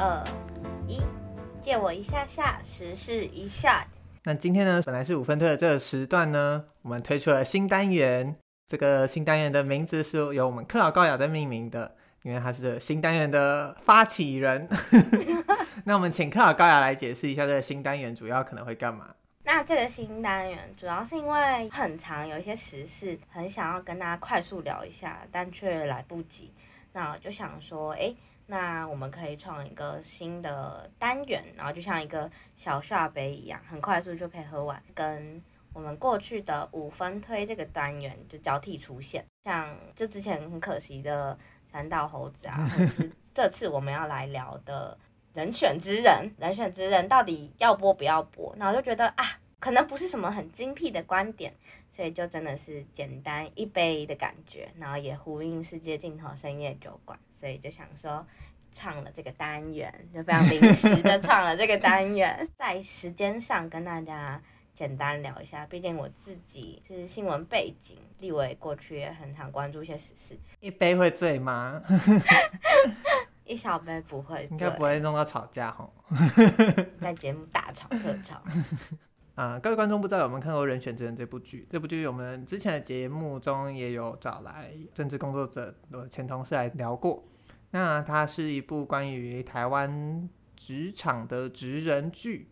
二一，借我一下下时事一 shot。那今天呢，本来是五分推的这个时段呢，我们推出了新单元。这个新单元的名字是由我们克劳高雅在命名的，因为他是新单元的发起人。那我们请克劳高雅来解释一下这个新单元主要可能会干嘛？那这个新单元主要是因为很长，有一些时事很想要跟大家快速聊一下，但却来不及。那我就想说，哎，那我们可以创一个新的单元，然后就像一个小下杯一样，很快速就可以喝完，跟。我们过去的五分推这个单元就交替出现，像就之前很可惜的三道猴子啊，或者是 这次我们要来聊的人选之人，人选之人到底要播不要播？那我就觉得啊，可能不是什么很精辟的观点，所以就真的是简单一杯的感觉，然后也呼应世界尽头深夜酒馆，所以就想说唱了这个单元，就非常临时的 唱了这个单元，在时间上跟大家。简单聊一下，毕竟我自己是新闻背景，立伟过去也很常关注一些时事。一杯会醉吗？一小杯不会醉，应该不会弄到吵架吼。在节目大吵特吵。啊，各位观众不知道有没有看过《人选之人》这部剧？这部剧我们之前的节目中也有找来政治工作者的前同事来聊过。那它是一部关于台湾职场的职人剧，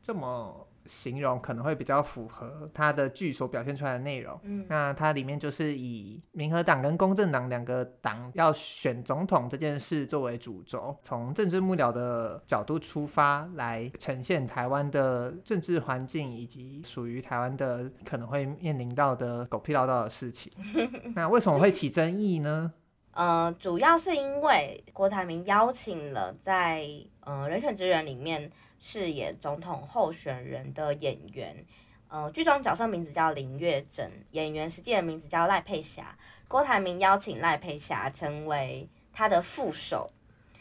这么。形容可能会比较符合他的剧所表现出来的内容。嗯，那它里面就是以民和党跟公正党两个党要选总统这件事作为主轴，从政治幕僚的角度出发来呈现台湾的政治环境以及属于台湾的可能会面临到的狗屁唠叨的事情。那为什么会起争议呢？呃，主要是因为郭台铭邀请了在呃人选之人里面。饰演总统候选人的演员，呃，剧中角色名字叫林月珍，演员实际的名字叫赖佩霞。郭台铭邀请赖佩霞成为他的副手。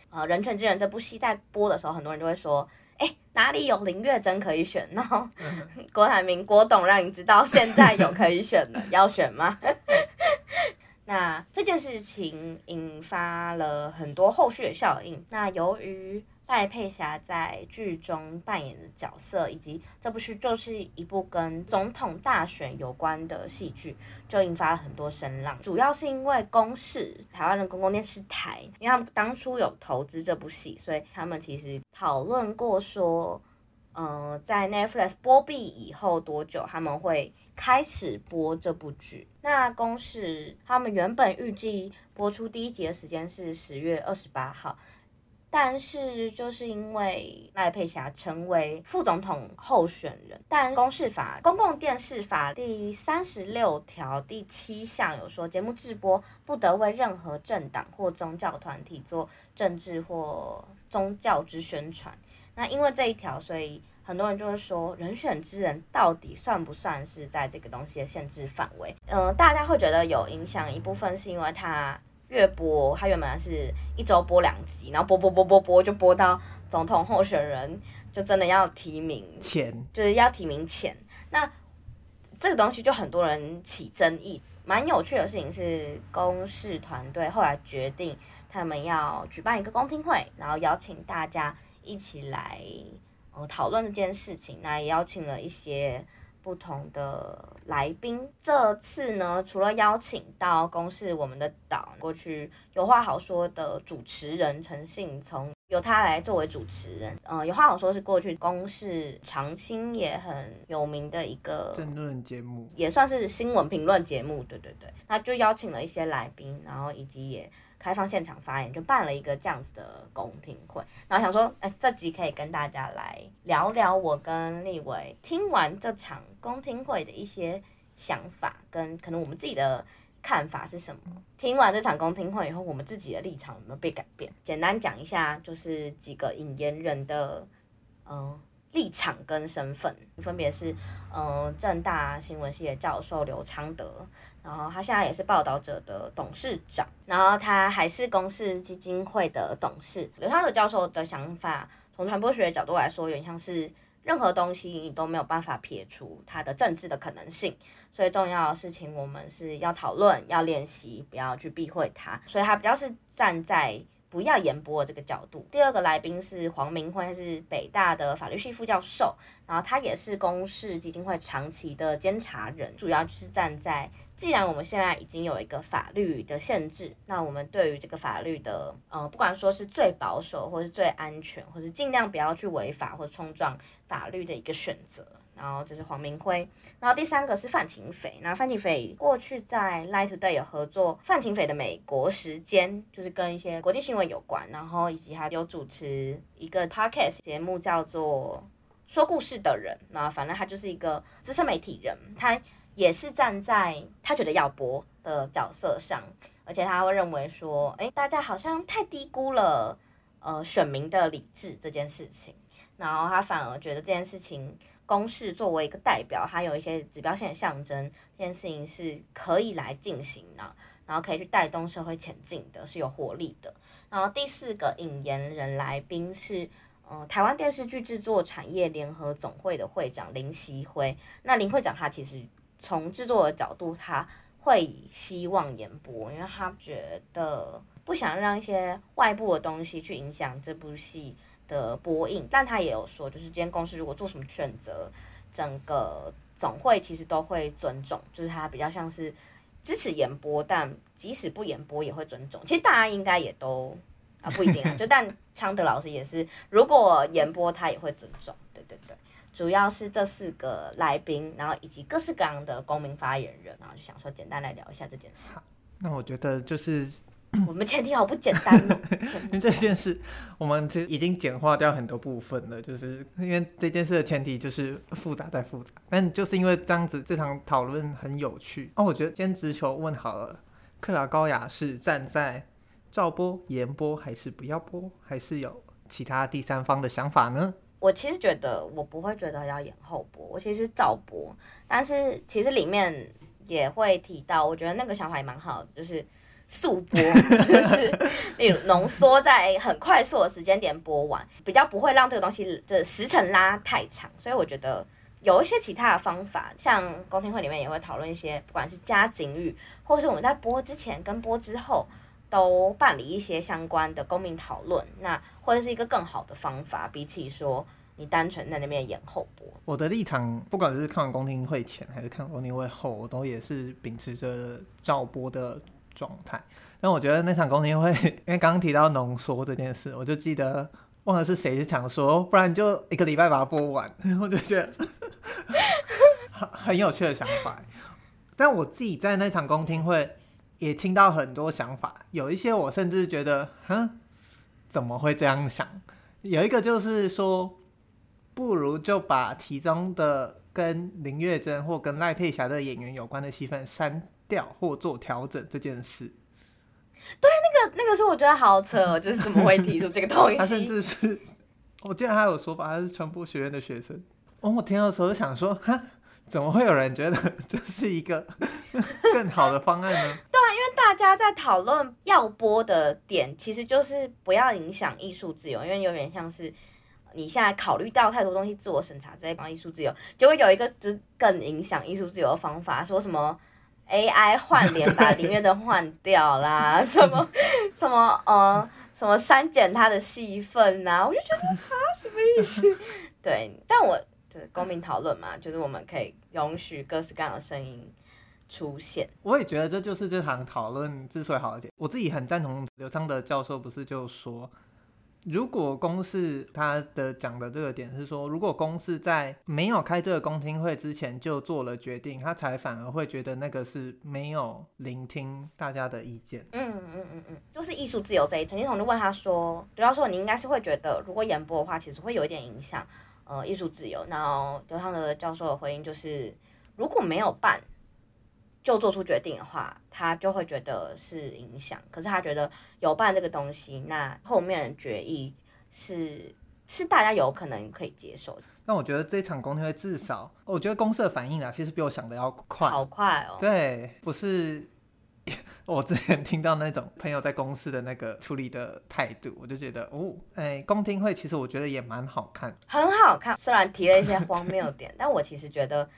呃，《人权之人》这部戏在播的时候，很多人就会说：“哎、欸，哪里有林月珍可以选？” 然后 郭台铭郭董让你知道现在有可以选的，要选吗？那这件事情引发了很多后续的效应。那由于戴佩霞在剧中扮演的角色，以及这部剧就是一部跟总统大选有关的戏剧，就引发了很多声浪。主要是因为公视台湾的公共电视台，因为他们当初有投资这部戏，所以他们其实讨论过说，呃，在 Netflix 播毕以后多久他们会开始播这部剧。那公视他们原本预计播出第一集的时间是十月二十八号。但是就是因为赖佩霞成为副总统候选人，但公视法公共电视法第三十六条第七项有说，节目制播不得为任何政党或宗教团体做政治或宗教之宣传。那因为这一条，所以很多人就会说，人选之人到底算不算是在这个东西的限制范围？呃，大家会觉得有影响，一部分是因为他。月播，他原本是一周播两集，然后播播播播播，就播到总统候选人就真的要提名前，就是要提名前。那这个东西就很多人起争议。蛮有趣的事情是，公示团队后来决定，他们要举办一个公听会，然后邀请大家一起来呃讨论这件事情。那也邀请了一些。不同的来宾，这次呢，除了邀请到公示我们的党过去有话好说的主持人陈信聪，由他来作为主持人。嗯、呃，有话好说是过去公示长青也很有名的一个政论节目，也算是新闻评论节目。对对对，那就邀请了一些来宾，然后以及也。开放现场发言，就办了一个这样子的公听会，然后想说，哎，这集可以跟大家来聊聊我跟立伟听完这场公听会的一些想法，跟可能我们自己的看法是什么。听完这场公听会以后，我们自己的立场有没有被改变？简单讲一下，就是几个引言人的，嗯、立场跟身份分别是，呃，政大新闻系的教授刘昌德，然后他现在也是报道者的董事长，然后他还是公司基金会的董事。刘昌德教授的想法，从传播学的角度来说，有点像是任何东西你都没有办法撇除它的政治的可能性，所以重要的事情我们是要讨论、要练习，不要去避讳它。所以他比较是站在不要演播这个角度。第二个来宾是黄明辉，是北大的法律系副教授，然后他也是公视基金会长期的监察人，主要就是站在，既然我们现在已经有一个法律的限制，那我们对于这个法律的，呃，不管说是最保守，或是最安全，或是尽量不要去违法或冲撞法律的一个选择。然后这是黄明辉，然后第三个是范琪斐。那范琪斐过去在 Line Today 有合作，范琪斐的美国时间就是跟一些国际新闻有关，然后以及他有主持一个 podcast 节目叫做说故事的人。那反正他就是一个资深媒体人，他也是站在他觉得要播的角色上，而且他会认为说，哎，大家好像太低估了呃选民的理智这件事情，然后他反而觉得这件事情。公式作为一个代表，它有一些指标性的象征，这件事情是可以来进行的，然后可以去带动社会前进的，是有活力的。然后第四个引言人来宾是，呃，台湾电视剧制作产业联合总会的会长林希辉。那林会长他其实从制作的角度，他会希望延播，因为他觉得不想让一些外部的东西去影响这部戏的播映，但他也有说，就是今天公司如果做什么选择，整个总会其实都会尊重，就是他比较像是支持延播，但即使不延播也会尊重。其实大家应该也都啊不一定啊，就但昌德老师也是，如果延播他也会尊重。对对对，主要是这四个来宾，然后以及各式各样的公民发言人，然后就想说简单来聊一下这件事。那我觉得就是。我们前提好不简单哦，因为这件事我们其实已经简化掉很多部分了，就是因为这件事的前提就是复杂再复杂，但就是因为这样子，这场讨论很有趣哦。我觉得今天直球问好了，克劳高雅是站在照播、延播还是不要播，还是有其他第三方的想法呢？我其实觉得我不会觉得要演后播，我其实是照播，但是其实里面也会提到，我觉得那个想法也蛮好的，就是。速播 就是，例如浓缩在很快速的时间点播完，比较不会让这个东西的时程拉太长。所以我觉得有一些其他的方法，像公听会里面也会讨论一些，不管是加警语，或是我们在播之前跟播之后都办理一些相关的公民讨论，那或者是一个更好的方法，比起说你单纯在那边延后播。我的立场，不管是看完公听会前还是看公听会后，我都也是秉持着照播的。状态，但我觉得那场公听会，因为刚刚提到浓缩这件事，我就记得忘了是谁是想说，不然就一个礼拜把它播完，我就觉得很很有趣的想法。但我自己在那场公听会也听到很多想法，有一些我甚至觉得，哼，怎么会这样想？有一个就是说，不如就把其中的跟林月珍或跟赖佩霞的演员有关的戏份删。调或做调整这件事，对，那个那个是我觉得好扯，就是怎么会提出这个东西？他甚至是，我记得他有说法，他是传播学院的学生。哦，我听到的时候就想说，哈，怎么会有人觉得 这是一个 更好的方案呢？对啊，因为大家在讨论要播的点，其实就是不要影响艺术自由，因为有点像是你现在考虑到太多东西，自我审查这一帮艺术自由，结果有一个就是更影响艺术自由的方法，说什么？AI 换脸把林月珍换掉啦，什么什么呃什么删减他的戏份呐，我就觉得啊什么意思？对，但我就是公民讨论嘛，就是我们可以容许各式各样的声音出现。我也觉得这就是这场讨论之所以好一点。我自己很赞同刘昌德教授不是就说。如果公视他的讲的这个点是说，如果公视在没有开这个公听会之前就做了决定，他才反而会觉得那个是没有聆听大家的意见。嗯嗯嗯嗯，就是艺术自由这一层。陈金彤就问他说：“刘教授，你应该是会觉得，如果延播的话，其实会有一点影响，呃，艺术自由。”然后刘昌德教授的回应就是：“如果没有办。”就做出决定的话，他就会觉得是影响。可是他觉得有办这个东西，那后面的决议是是大家有可能可以接受的。但我觉得这场公听会至少，我觉得公司的反应啊，其实比我想的要快，好快哦。对，不是 我之前听到那种朋友在公司的那个处理的态度，我就觉得哦，哎，公听会其实我觉得也蛮好看，很好看。虽然提了一些荒谬点，但我其实觉得。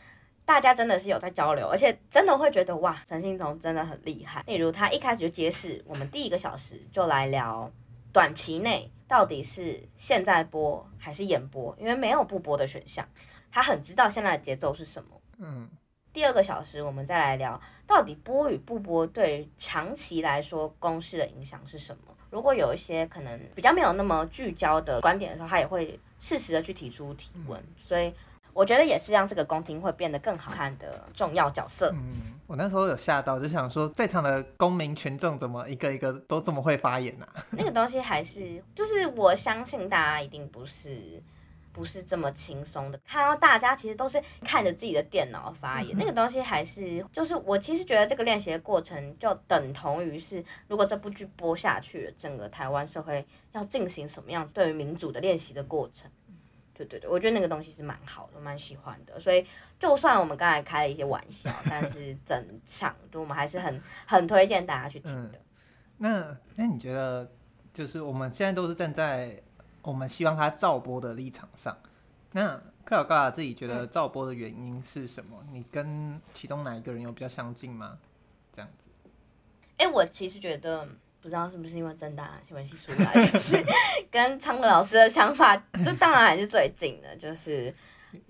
大家真的是有在交流，而且真的会觉得哇，陈信彤真的很厉害。例如他一开始就揭示，我们第一个小时就来聊短期内到底是现在播还是演播，因为没有不播的选项，他很知道现在的节奏是什么。嗯，第二个小时我们再来聊，到底播与不播对长期来说公司的影响是什么？如果有一些可能比较没有那么聚焦的观点的时候，他也会适时的去提出提问，嗯、所以我觉得也是让这个宫廷会变得更好看的重要角色。嗯，我那时候有吓到，就想说在场的公民群众怎么一个一个都这么会发言呢、啊？那个东西还是就是我相信大家一定不是。不是这么轻松的，看到大家其实都是看着自己的电脑发言，那个东西还是就是我其实觉得这个练习的过程就等同于是，如果这部剧播下去了，整个台湾社会要进行什么样子对于民主的练习的过程，对对对，我觉得那个东西是蛮好的，蛮喜欢的，所以就算我们刚才开了一些玩笑，但是整场就我们还是很很推荐大家去听的。嗯、那那你觉得就是我们现在都是站在。我们希望他照播的立场上，那克劳高雅自己觉得照播的原因是什么？嗯、你跟其中哪一个人有比较相近吗？这样子。哎、欸，我其实觉得不知道是不是因为正大新闻系出来，就是 跟昌德老师的想法，这当然还是最近的，就是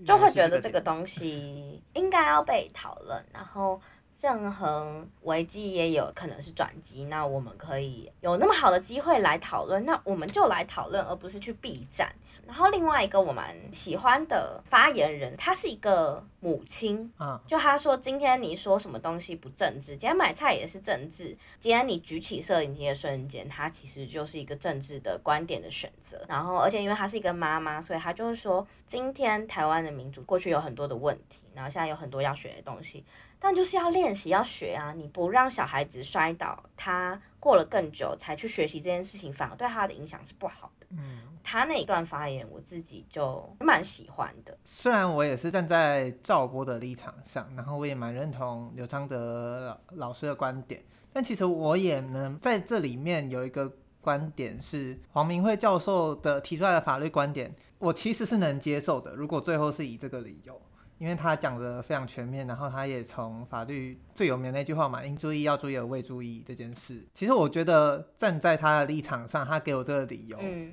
就会觉得这个东西应该要被讨论，然后。任何危机也有可能是转机，那我们可以有那么好的机会来讨论，那我们就来讨论，而不是去避战。然后另外一个我蛮喜欢的发言人，他是一个母亲，啊就他说今天你说什么东西不政治，今天买菜也是政治，今天你举起摄影机的瞬间，它其实就是一个政治的观点的选择。然后而且因为他是一个妈妈，所以他就是说，今天台湾的民主过去有很多的问题，然后现在有很多要学的东西。但就是要练习，要学啊！你不让小孩子摔倒，他过了更久才去学习这件事情，反而对他的影响是不好的。嗯，他那一段发言，我自己就蛮喜欢的。虽然我也是站在赵波的立场上，然后我也蛮认同刘昌德老师的观点，但其实我也能在这里面有一个观点是黄明慧教授的提出来的法律观点，我其实是能接受的。如果最后是以这个理由。因为他讲的非常全面，然后他也从法律最有名的那句话嘛，应注意要注意而未注意这件事，其实我觉得站在他的立场上，他给我这个理由，嗯，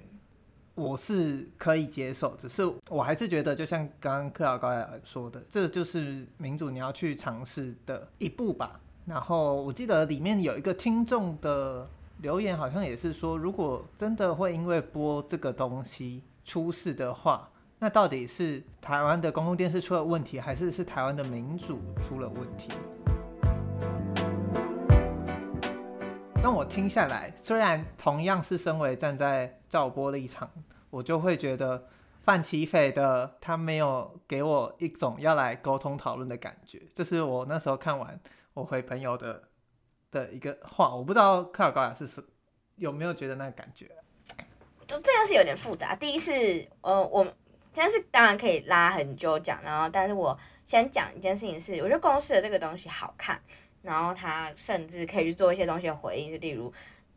我是可以接受，只是我还是觉得，就像刚刚克劳高雅说的，这就是民主你要去尝试的一步吧。然后我记得里面有一个听众的留言，好像也是说，如果真的会因为播这个东西出事的话。那到底是台湾的公共电视出了问题，还是是台湾的民主出了问题？当我听下来，虽然同样是身为站在照播立场，我就会觉得范琪斐的他没有给我一种要来沟通讨论的感觉。这是我那时候看完我回朋友的的一个话，我不知道克尔高雅是是有没有觉得那个感觉？就这样是有点复杂。第一是呃我。但是当然可以拉很久讲，然后但是我先讲一件事情是，我觉得公司的这个东西好看，然后他甚至可以去做一些东西的回应，就例如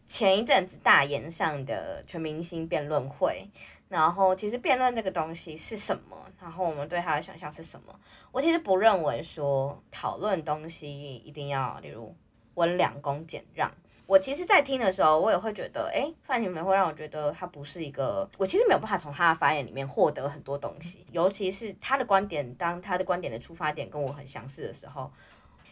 前一阵子大言上的全明星辩论会，然后其实辩论这个东西是什么，然后我们对他的想象是什么，我其实不认为说讨论东西一定要例如温良恭俭让。我其实，在听的时候，我也会觉得，哎，范琪斐会让我觉得他不是一个，我其实没有办法从他的发言里面获得很多东西，尤其是他的观点，当他的观点的出发点跟我很相似的时候，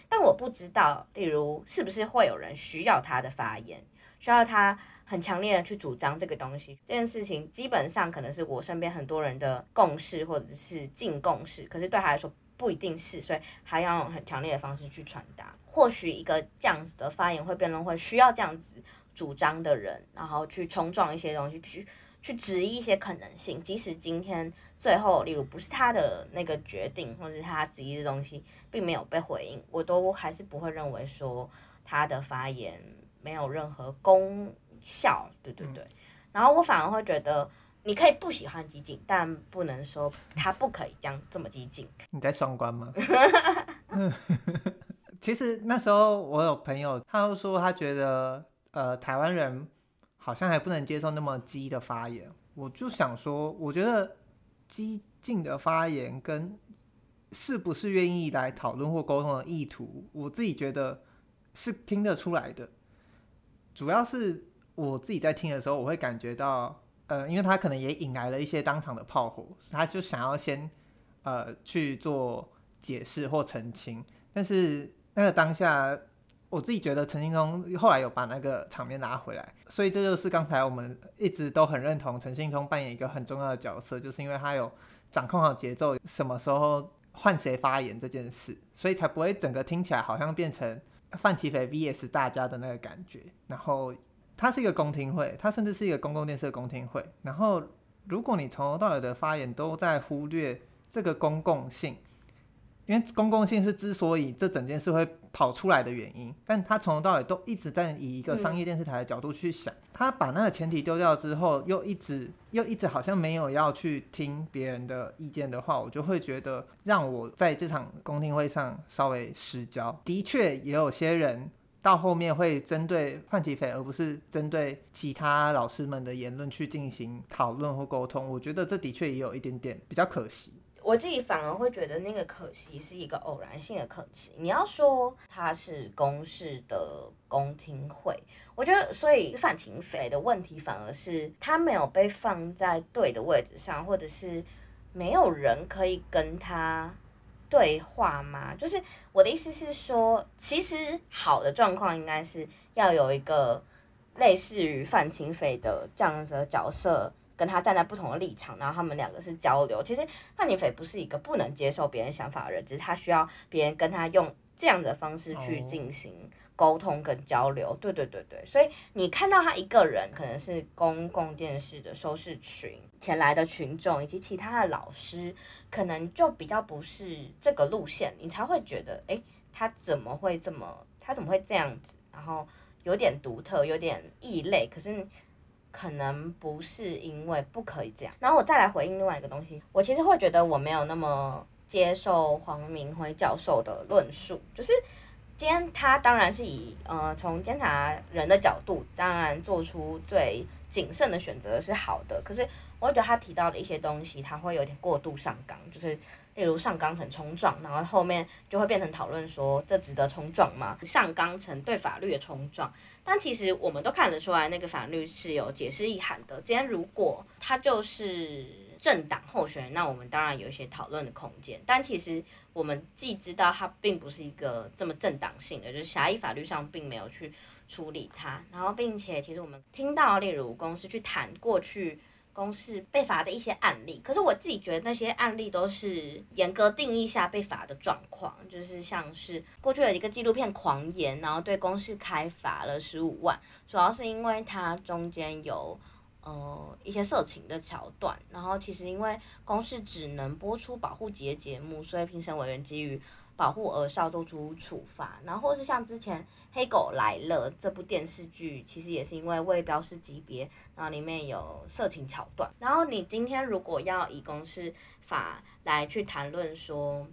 但我不知道，例如是不是会有人需要他的发言，需要他很强烈的去主张这个东西，这件事情基本上可能是我身边很多人的共识或者是近共识，可是对他来说不一定是，所以还要用很强烈的方式去传达。或许一个这样子的发言会辩论会需要这样子主张的人，然后去冲撞一些东西，去去质疑一些可能性。即使今天最后，例如不是他的那个决定，或者是他质疑的东西并没有被回应，我都还是不会认为说他的发言没有任何功效。对对对。然后我反而会觉得，你可以不喜欢激进，但不能说他不可以这样这么激进。你在双关吗？其实那时候我有朋友，他就说他觉得，呃，台湾人好像还不能接受那么激的发言。我就想说，我觉得激进的发言跟是不是愿意来讨论或沟通的意图，我自己觉得是听得出来的。主要是我自己在听的时候，我会感觉到，呃，因为他可能也引来了一些当场的炮火，他就想要先呃去做解释或澄清，但是那个当下。我自己觉得陈信聪后来有把那个场面拉回来，所以这就是刚才我们一直都很认同陈信聪扮演一个很重要的角色，就是因为他有掌控好节奏，什么时候换谁发言这件事，所以才不会整个听起来好像变成范奇斐 VS 大家的那个感觉。然后它是一个公听会，它甚至是一个公共电视的公听会。然后如果你从头到尾的发言都在忽略这个公共性。因为公共性是之所以这整件事会跑出来的原因，但他从头到尾都一直在以一个商业电视台的角度去想，他把那个前提丢掉之后，又一直又一直好像没有要去听别人的意见的话，我就会觉得让我在这场公听会上稍微失焦。的确，也有些人到后面会针对范琪斐，而不是针对其他老师们的言论去进行讨论或沟通。我觉得这的确也有一点点比较可惜。我自己反而会觉得那个可惜是一个偶然性的可惜。你要说它是公视的公听会，我觉得所以范琪斐的问题反而是他没有被放在对的位置上，或者是没有人可以跟他对话吗？就是我的意思是说，其实好的状况应该是要有一个类似于范清飞的这样子的角色。跟他站在不同的立场，然后他们两个是交流。其实范清飞不是一个不能接受别人想法的人，只是他需要别人跟他用这样的方式去进行沟通跟交流。对对对对，所以你看到他一个人，可能是公共电视的收视群前来的群众以及其他的老师，可能就比较不是这个路线，你才会觉得，诶，他怎么会这么，他怎么会这样子？然后有点独特，有点异类，可是。可能不是因为不可以这样，然后我再来回应另外一个东西，我其实会觉得我没有那么接受黄明辉教授的论述，就是今天他当然是以呃从监察人的角度，当然做出最谨慎的选择是好的，可是我觉得他提到的一些东西，他会有点过度上纲，就是。例如上纲成冲撞，然后后面就会变成讨论说，这值得冲撞吗？上纲成对法律的冲撞，但其实我们都看得出来，那个法律是有解释意涵的。今天如果他就是政党候选人，那我们当然有一些讨论的空间。但其实我们既知道他并不是一个这么政党性的，就是狭义法律上并没有去处理他，然后并且其实我们听到，例如公司去谈过去。公司被罚的一些案例，可是我自己觉得那些案例都是严格定义下被罚的状况，就是像是过去有一个纪录片《狂言》，然后对公司开罚了十五万，主要是因为它中间有呃一些色情的桥段，然后其实因为公视只能播出保护级的节目，所以评审委员基于保护儿少做出处罚，然后是像之前《黑狗来了》这部电视剧，其实也是因为未标示级别，然后里面有色情桥段。然后你今天如果要以公视法来去谈论说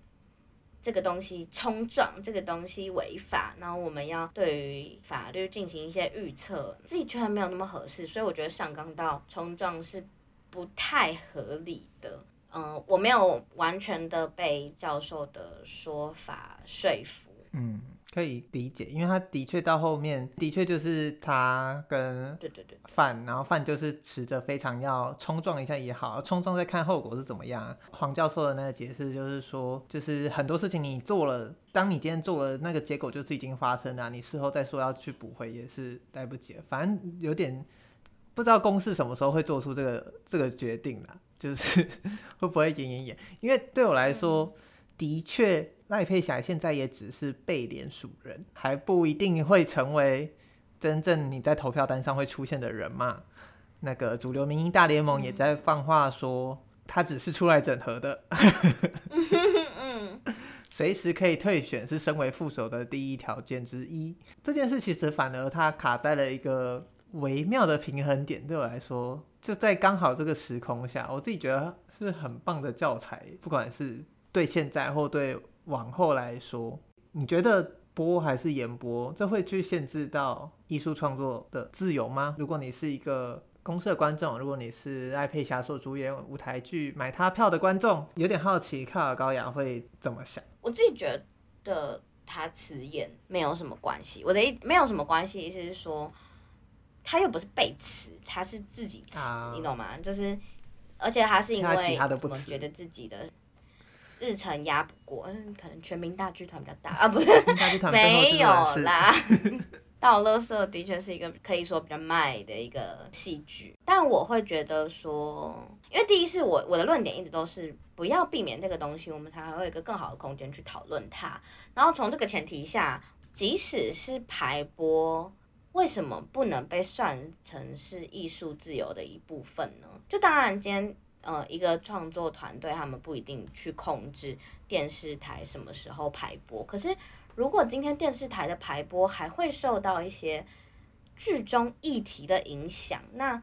这个东西冲撞，这个东西违法，然后我们要对于法律进行一些预测，自己居然没有那么合适，所以我觉得上纲到冲撞是不太合理的。嗯，我没有完全的被教授的说法说服。嗯，可以理解，因为他的确到后面的确就是他跟对对对范，然后范就是持着非常要冲撞一下也好，冲撞再看后果是怎么样。黄教授的那个解释就是说，就是很多事情你做了，当你今天做了那个结果就是已经发生了，你事后再说要去补回也是来不及了。反正有点不知道公司什么时候会做出这个这个决定啦。就是会不会演演演？因为对我来说，的确赖佩霞现在也只是被联署人，还不一定会成为真正你在投票单上会出现的人嘛。那个主流民意大联盟也在放话说，他只是出来整合的，随时可以退选是身为副手的第一条件之一。这件事其实反而他卡在了一个微妙的平衡点，对我来说。就在刚好这个时空下，我自己觉得是很棒的教材，不管是对现在或对往后来说，你觉得播还是延播，这会去限制到艺术创作的自由吗？如果你是一个公社观众，如果你是赖佩霞所主演舞台剧买他票的观众，有点好奇卡尔高雅会怎么想？我自己觉得他辞演没有什么关系，我的意没有什么关系，意思是说。他又不是被辞，他是自己辞，啊、你懂吗？就是，而且他是因为他我们觉得自己的日程压不过，嗯，可能全民大剧团比较大 啊，不是，没有啦。倒乐色的确是一个可以说比较卖的一个戏剧，但我会觉得说，因为第一是我我的论点一直都是不要避免这个东西，我们才会有一个更好的空间去讨论它。然后从这个前提下，即使是排播，为什么不能被算成是艺术自由的一部分呢？就当然今天呃一个创作团队他们不一定去控制电视台什么时候排播，可是。如果今天电视台的排播还会受到一些剧中议题的影响，那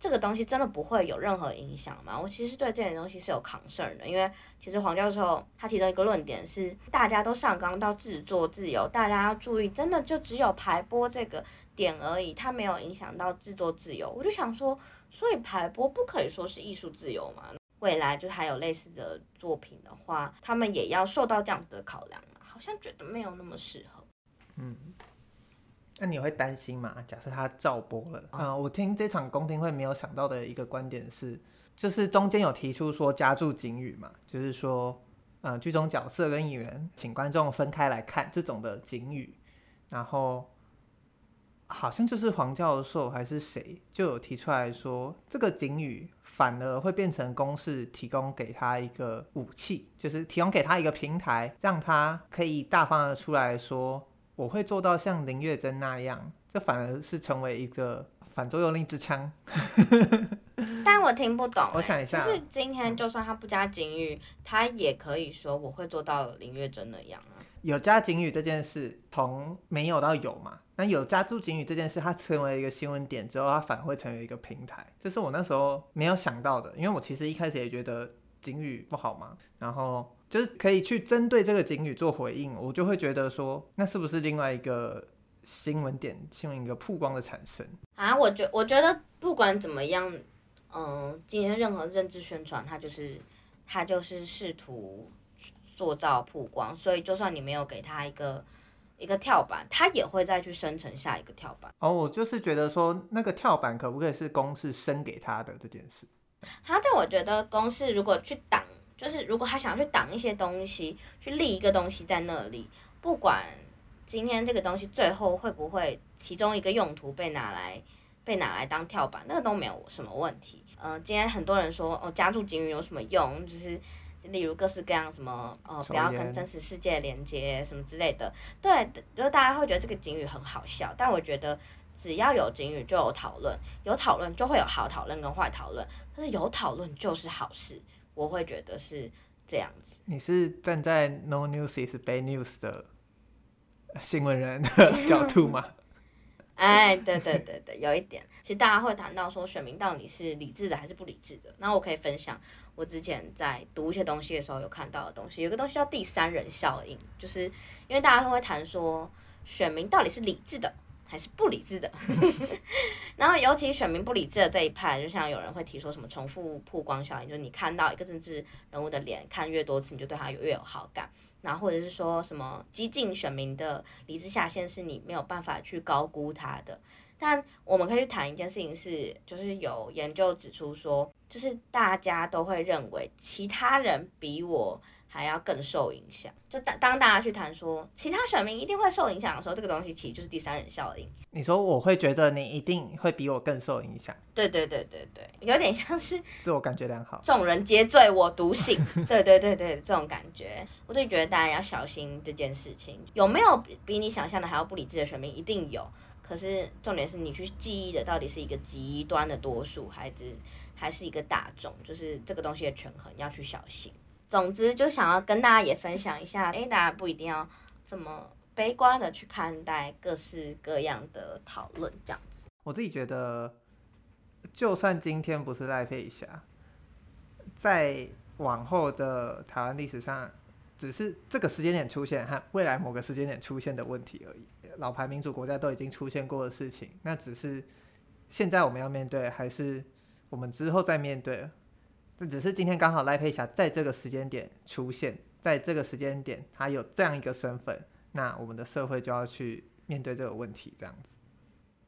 这个东西真的不会有任何影响吗？我其实对这点东西是有抗性的，因为其实黄教授他提到一个论点是，大家都上纲到制作自由，大家要注意，真的就只有排播这个点而已，它没有影响到制作自由。我就想说，所以排播不可以说是艺术自由吗？未来就还有类似的作品的话，他们也要受到这样子的考量嘛。好像觉得没有那么适合。嗯，那你会担心吗？假设他照播了，啊、我听这场公听会没有想到的一个观点是，就是中间有提出说加注警语嘛，就是说，呃，剧中角色跟演员请观众分开来看这种的警语，然后好像就是黄教授还是谁就有提出来说这个警语。反而会变成公式提供给他一个武器，就是提供给他一个平台，让他可以大方的出来说，我会做到像林月珍那样，这反而是成为一个反作用力之枪。但我听不懂、欸，我想一下，就是今天就算他不加警语，嗯、他也可以说我会做到林月珍那样啊。有加警语这件事，从没有到有嘛？那有加注警语这件事，它成为一个新闻点之后，它反会成为一个平台，这是我那时候没有想到的。因为我其实一开始也觉得警语不好嘛，然后就是可以去针对这个警语做回应，我就会觉得说，那是不是另外一个新闻点，新闻一个曝光的产生啊？我觉我觉得不管怎么样，嗯、今天任何政治宣传，它就是它就是试图。塑造曝光，所以就算你没有给他一个一个跳板，他也会再去生成下一个跳板。哦，我就是觉得说那个跳板可不可以是公式生给他的这件事？好，但我觉得公式如果去挡，就是如果他想要去挡一些东西，去立一个东西在那里，不管今天这个东西最后会不会其中一个用途被拿来被拿来当跳板，那个都没有什么问题。嗯、呃，今天很多人说哦，加注金鱼有什么用？就是。例如各式各样什么，呃，不要跟真实世界连接什么之类的，对，就是大家会觉得这个警语很好笑，但我觉得只要有警语就有讨论，有讨论就会有好讨论跟坏讨论，但是有讨论就是好事，我会觉得是这样子。你是站在 No News is Bad News 的新闻人的 角度吗？哎，对对对对，有一点，其实大家会谈到说选民到底是理智的还是不理智的，那我可以分享。我之前在读一些东西的时候，有看到的东西，有个东西叫第三人效应，就是因为大家都会谈说，选民到底是理智的还是不理智的，然后尤其选民不理智的这一派，就像有人会提说什么重复曝光效应，就是你看到一个政治人物的脸看越多次，你就对他有越有好感，然后或者是说什么激进选民的理智下限是你没有办法去高估他的。但我们可以去谈一件事情是，就是有研究指出说，就是大家都会认为其他人比我还要更受影响。就当当大家去谈说其他选民一定会受影响的时候，这个东西其实就是第三人效应。你说我会觉得你一定会比我更受影响？对对对对对，有点像是自我感觉良好，众人皆醉我独醒。对对对对，这种感觉，我就觉得大家要小心这件事情。有没有比你想象的还要不理智的选民？一定有。可是重点是你去记忆的到底是一个极端的多数，还是还是一个大众？就是这个东西的权衡要去小心。总之，就想要跟大家也分享一下，哎，大家不一定要这么悲观的去看待各式各样的讨论，这样子。我自己觉得，就算今天不是赖佩霞，在往后的台湾历史上，只是这个时间点出现和未来某个时间点出现的问题而已。老牌民主国家都已经出现过的事情，那只是现在我们要面对，还是我们之后再面对？这只是今天刚好赖佩霞在这个时间点出现，在这个时间点他有这样一个身份，那我们的社会就要去面对这个问题，这样子。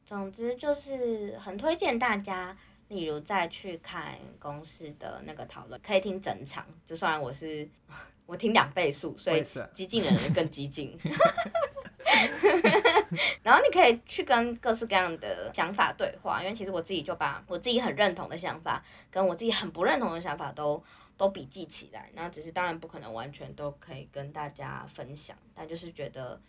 总之就是很推荐大家，例如再去看公司的那个讨论，可以听整场。就算我是 我听两倍速，所以激进的人更激进。然后你可以去跟各式各样的想法对话，因为其实我自己就把我自己很认同的想法，跟我自己很不认同的想法都都笔记起来。那只是当然不可能完全都可以跟大家分享，但就是觉得，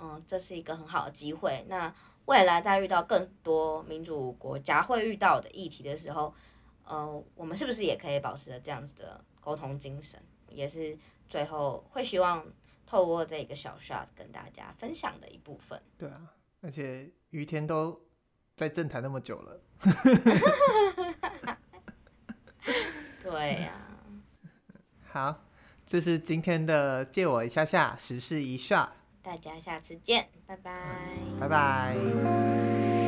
嗯，这是一个很好的机会。那未来在遇到更多民主国家会遇到的议题的时候，呃，我们是不是也可以保持着这样子的沟通精神？也是最后会希望。透过这个小 shot 跟大家分享的一部分。对啊，而且于天都在政坛那么久了。对呀、啊。好，这是今天的借我一下下时事一 shot。大家下次见，拜拜。拜拜。